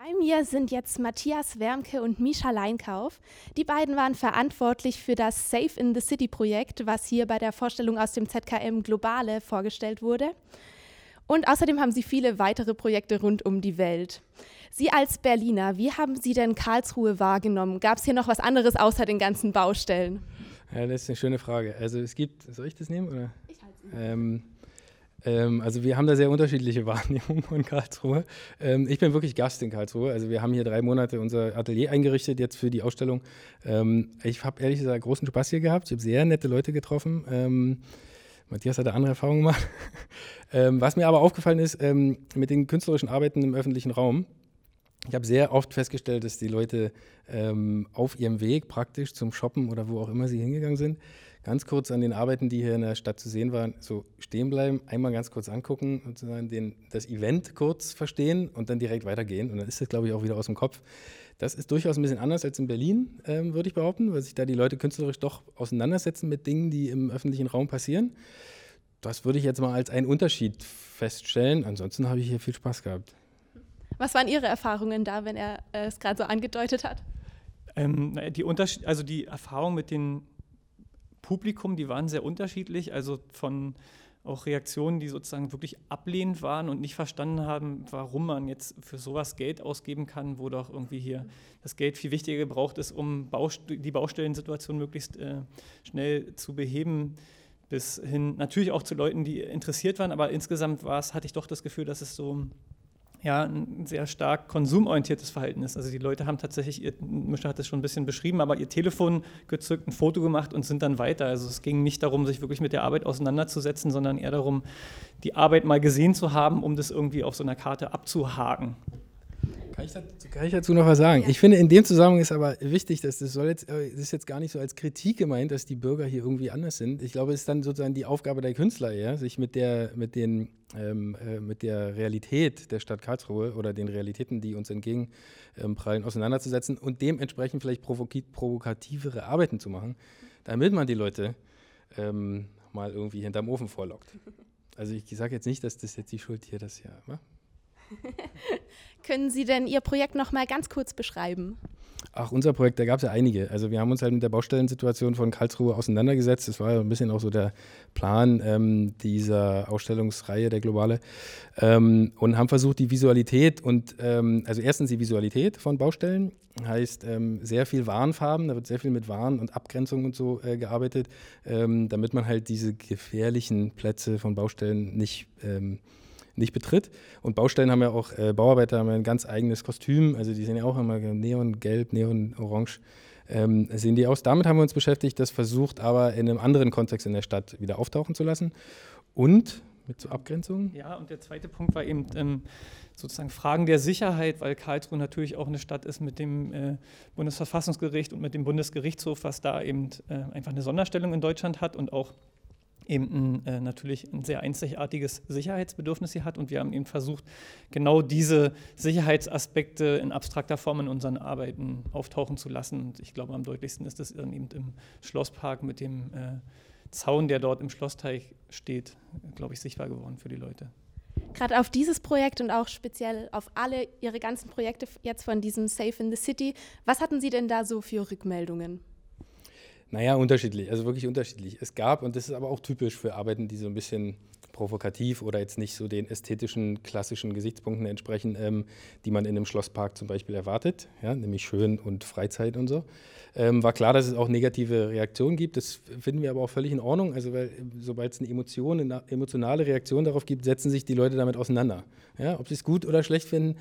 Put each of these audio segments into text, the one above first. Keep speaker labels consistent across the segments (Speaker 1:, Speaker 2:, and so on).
Speaker 1: Bei mir sind jetzt Matthias Wermke und Misha Leinkauf. Die beiden waren verantwortlich für das Safe in the City Projekt, was hier bei der Vorstellung aus dem ZKM Globale vorgestellt wurde. Und außerdem haben sie viele weitere Projekte rund um die Welt. Sie als Berliner, wie haben Sie denn Karlsruhe wahrgenommen? Gab es hier noch was anderes außer den ganzen Baustellen?
Speaker 2: Ja, das ist eine schöne Frage. Also es gibt, soll ich das nehmen? Oder? Ich halte es. Ähm, ähm, also wir haben da sehr unterschiedliche Wahrnehmungen von Karlsruhe. Ähm, ich bin wirklich Gast in Karlsruhe. Also wir haben hier drei Monate unser Atelier eingerichtet jetzt für die Ausstellung. Ähm, ich habe ehrlich gesagt großen Spaß hier gehabt. Ich habe sehr nette Leute getroffen. Ähm, Matthias hat da andere Erfahrungen gemacht. Ähm, was mir aber aufgefallen ist, ähm, mit den künstlerischen Arbeiten im öffentlichen Raum, ich habe sehr oft festgestellt, dass die Leute auf ihrem Weg praktisch zum Shoppen oder wo auch immer sie hingegangen sind, ganz kurz an den Arbeiten, die hier in der Stadt zu sehen waren, so stehen bleiben, einmal ganz kurz angucken und den, das Event kurz verstehen und dann direkt weitergehen. Und dann ist das, glaube ich, auch wieder aus dem Kopf. Das ist durchaus ein bisschen anders als in Berlin, ähm, würde ich behaupten, weil sich da die Leute künstlerisch doch auseinandersetzen mit Dingen, die im öffentlichen Raum passieren. Das würde ich jetzt mal als einen Unterschied feststellen. Ansonsten habe ich hier viel Spaß gehabt.
Speaker 1: Was waren Ihre Erfahrungen da, wenn er äh, es gerade so angedeutet hat?
Speaker 3: Ähm, die Unterschied also die Erfahrung mit den Publikum, die waren sehr unterschiedlich, also von auch Reaktionen, die sozusagen wirklich ablehnend waren und nicht verstanden haben, warum man jetzt für sowas Geld ausgeben kann, wo doch irgendwie hier das Geld viel wichtiger gebraucht ist, um Baust die Baustellensituation möglichst äh, schnell zu beheben, bis hin natürlich auch zu Leuten, die interessiert waren, aber insgesamt war es, hatte ich doch das Gefühl, dass es so ja, ein sehr stark konsumorientiertes Verhalten ist. Also die Leute haben tatsächlich, ihr hat es schon ein bisschen beschrieben, aber ihr Telefon gezückt, ein Foto gemacht und sind dann weiter. Also es ging nicht darum, sich wirklich mit der Arbeit auseinanderzusetzen, sondern eher darum, die Arbeit mal gesehen zu haben, um das irgendwie auf so einer Karte abzuhaken.
Speaker 2: Kann ich, dazu, kann ich, dazu, noch was sagen? Ja. Ich finde, in dem Zusammenhang ist aber wichtig, dass das soll jetzt, äh, das ist jetzt gar nicht so als Kritik gemeint, dass die Bürger hier irgendwie anders sind. Ich glaube, es ist dann sozusagen die Aufgabe der Künstler, ja, sich mit der, mit den, ähm, äh, mit der Realität der Stadt Karlsruhe oder den Realitäten, die uns entgegenprallen, ähm, auseinanderzusetzen und dementsprechend vielleicht provokativere Arbeiten zu machen, damit man die Leute ähm, mal irgendwie hinterm Ofen vorlockt. Also ich sage jetzt nicht, dass das jetzt die Schuld hier das ja. Wa?
Speaker 1: Können Sie denn Ihr Projekt noch mal ganz kurz beschreiben?
Speaker 2: Ach, unser Projekt, da gab es ja einige. Also wir haben uns halt mit der Baustellensituation von Karlsruhe auseinandergesetzt. Das war ein bisschen auch so der Plan ähm, dieser Ausstellungsreihe, der globale. Ähm, und haben versucht, die Visualität und, ähm, also erstens die Visualität von Baustellen, heißt ähm, sehr viel Warenfarben, da wird sehr viel mit Waren und Abgrenzung und so äh, gearbeitet, ähm, damit man halt diese gefährlichen Plätze von Baustellen nicht ähm, nicht betritt. Und Baustellen haben ja auch, äh, Bauarbeiter haben ja ein ganz eigenes Kostüm, also die sehen ja auch immer neongelb, neonorange. Ähm, sehen die aus. Damit haben wir uns beschäftigt, das versucht aber in einem anderen Kontext in der Stadt wieder auftauchen zu lassen. Und mit so Abgrenzungen?
Speaker 3: Ja, und der zweite Punkt war eben ähm, sozusagen Fragen der Sicherheit, weil Karlsruhe natürlich auch eine Stadt ist mit dem äh, Bundesverfassungsgericht und mit dem Bundesgerichtshof, was da eben äh, einfach eine Sonderstellung in Deutschland hat und auch eben ein, äh, natürlich ein sehr einzigartiges Sicherheitsbedürfnis hier hat. Und wir haben eben versucht, genau diese Sicherheitsaspekte in abstrakter Form in unseren Arbeiten auftauchen zu lassen. Und ich glaube, am deutlichsten ist das dann eben im Schlosspark mit dem äh, Zaun, der dort im Schlossteich steht, glaube ich, sichtbar geworden für die Leute.
Speaker 1: Gerade auf dieses Projekt und auch speziell auf alle Ihre ganzen Projekte jetzt von diesem Safe in the City, was hatten Sie denn da so für Rückmeldungen?
Speaker 2: Naja, unterschiedlich, also wirklich unterschiedlich. Es gab, und das ist aber auch typisch für Arbeiten, die so ein bisschen provokativ oder jetzt nicht so den ästhetischen, klassischen Gesichtspunkten entsprechen, ähm, die man in einem Schlosspark zum Beispiel erwartet, ja, nämlich schön und Freizeit und so. Ähm, war klar, dass es auch negative Reaktionen gibt. Das finden wir aber auch völlig in Ordnung. Also, weil sobald es eine Emotion, eine emotionale Reaktion darauf gibt, setzen sich die Leute damit auseinander. Ja, ob sie es gut oder schlecht finden,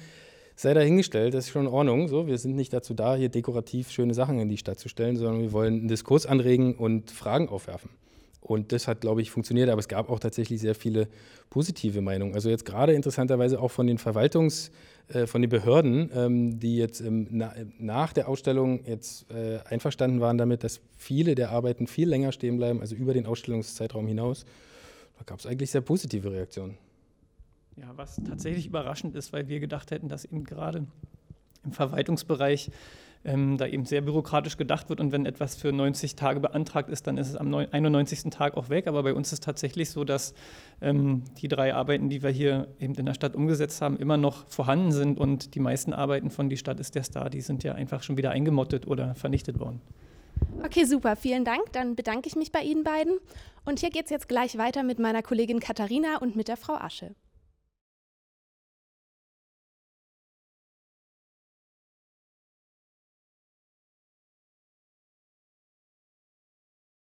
Speaker 2: sei dahingestellt, das ist schon in Ordnung. So, wir sind nicht dazu da, hier dekorativ schöne Sachen in die Stadt zu stellen, sondern wir wollen einen Diskurs anregen und Fragen aufwerfen. Und das hat, glaube ich, funktioniert, aber es gab auch tatsächlich sehr viele positive Meinungen. Also jetzt gerade interessanterweise auch von den Verwaltungs-, äh, von den Behörden, ähm, die jetzt ähm, na, nach der Ausstellung jetzt äh, einverstanden waren damit, dass viele der Arbeiten viel länger stehen bleiben, also über den Ausstellungszeitraum hinaus. Da gab es eigentlich sehr positive Reaktionen.
Speaker 3: Ja, was tatsächlich überraschend ist, weil wir gedacht hätten, dass eben gerade im Verwaltungsbereich ähm, da eben sehr bürokratisch gedacht wird und wenn etwas für 90 Tage beantragt ist, dann ist es am 91. Tag auch weg. Aber bei uns ist tatsächlich so, dass ähm, die drei Arbeiten, die wir hier eben in der Stadt umgesetzt haben, immer noch vorhanden sind und die meisten Arbeiten von Die Stadt ist der Star, die sind ja einfach schon wieder eingemottet oder vernichtet worden.
Speaker 1: Okay, super, vielen Dank. Dann bedanke ich mich bei Ihnen beiden. Und hier geht es jetzt gleich weiter mit meiner Kollegin Katharina und mit der Frau Asche.